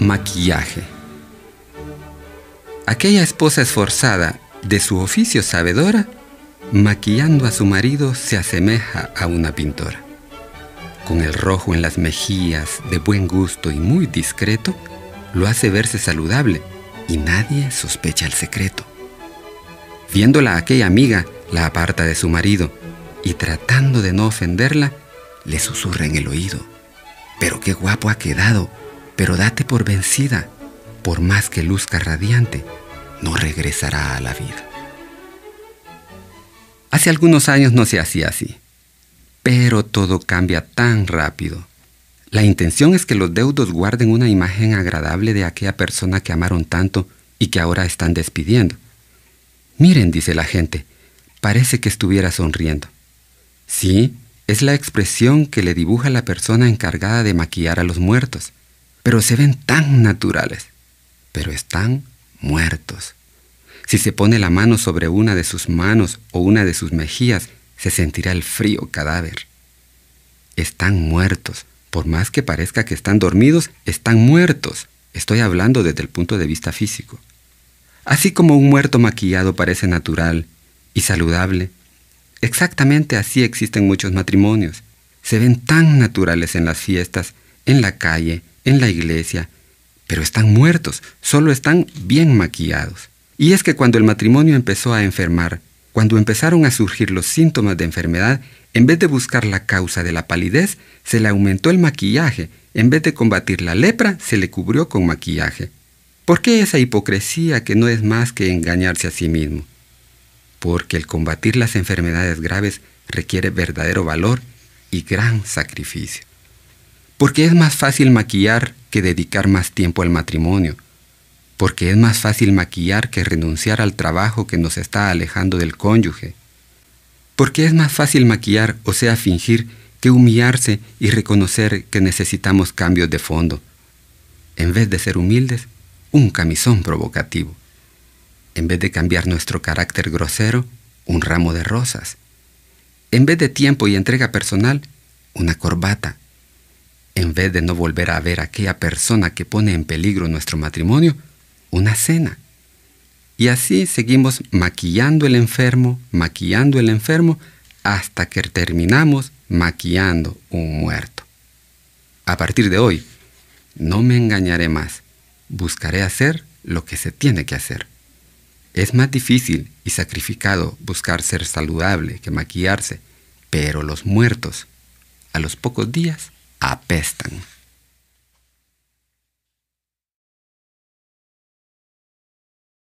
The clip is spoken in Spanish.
Maquillaje. Aquella esposa esforzada, de su oficio sabedora, maquillando a su marido se asemeja a una pintora. Con el rojo en las mejillas, de buen gusto y muy discreto, lo hace verse saludable y nadie sospecha el secreto. Viéndola aquella amiga, la aparta de su marido y tratando de no ofenderla, le susurra en el oído. Pero qué guapo ha quedado pero date por vencida, por más que luzca radiante, no regresará a la vida. Hace algunos años no se hacía así, pero todo cambia tan rápido. La intención es que los deudos guarden una imagen agradable de aquella persona que amaron tanto y que ahora están despidiendo. Miren, dice la gente, parece que estuviera sonriendo. Sí, es la expresión que le dibuja la persona encargada de maquillar a los muertos pero se ven tan naturales, pero están muertos. Si se pone la mano sobre una de sus manos o una de sus mejillas, se sentirá el frío cadáver. Están muertos. Por más que parezca que están dormidos, están muertos. Estoy hablando desde el punto de vista físico. Así como un muerto maquillado parece natural y saludable, exactamente así existen muchos matrimonios. Se ven tan naturales en las fiestas, en la calle, en la iglesia, pero están muertos, solo están bien maquillados. Y es que cuando el matrimonio empezó a enfermar, cuando empezaron a surgir los síntomas de enfermedad, en vez de buscar la causa de la palidez, se le aumentó el maquillaje, en vez de combatir la lepra, se le cubrió con maquillaje. ¿Por qué esa hipocresía que no es más que engañarse a sí mismo? Porque el combatir las enfermedades graves requiere verdadero valor y gran sacrificio. Porque es más fácil maquillar que dedicar más tiempo al matrimonio. Porque es más fácil maquillar que renunciar al trabajo que nos está alejando del cónyuge. Porque es más fácil maquillar, o sea, fingir, que humillarse y reconocer que necesitamos cambios de fondo. En vez de ser humildes, un camisón provocativo. En vez de cambiar nuestro carácter grosero, un ramo de rosas. En vez de tiempo y entrega personal, una corbata en vez de no volver a ver a aquella persona que pone en peligro nuestro matrimonio, una cena. Y así seguimos maquillando el enfermo, maquillando el enfermo, hasta que terminamos maquillando un muerto. A partir de hoy, no me engañaré más. Buscaré hacer lo que se tiene que hacer. Es más difícil y sacrificado buscar ser saludable que maquillarse, pero los muertos, a los pocos días, apestan.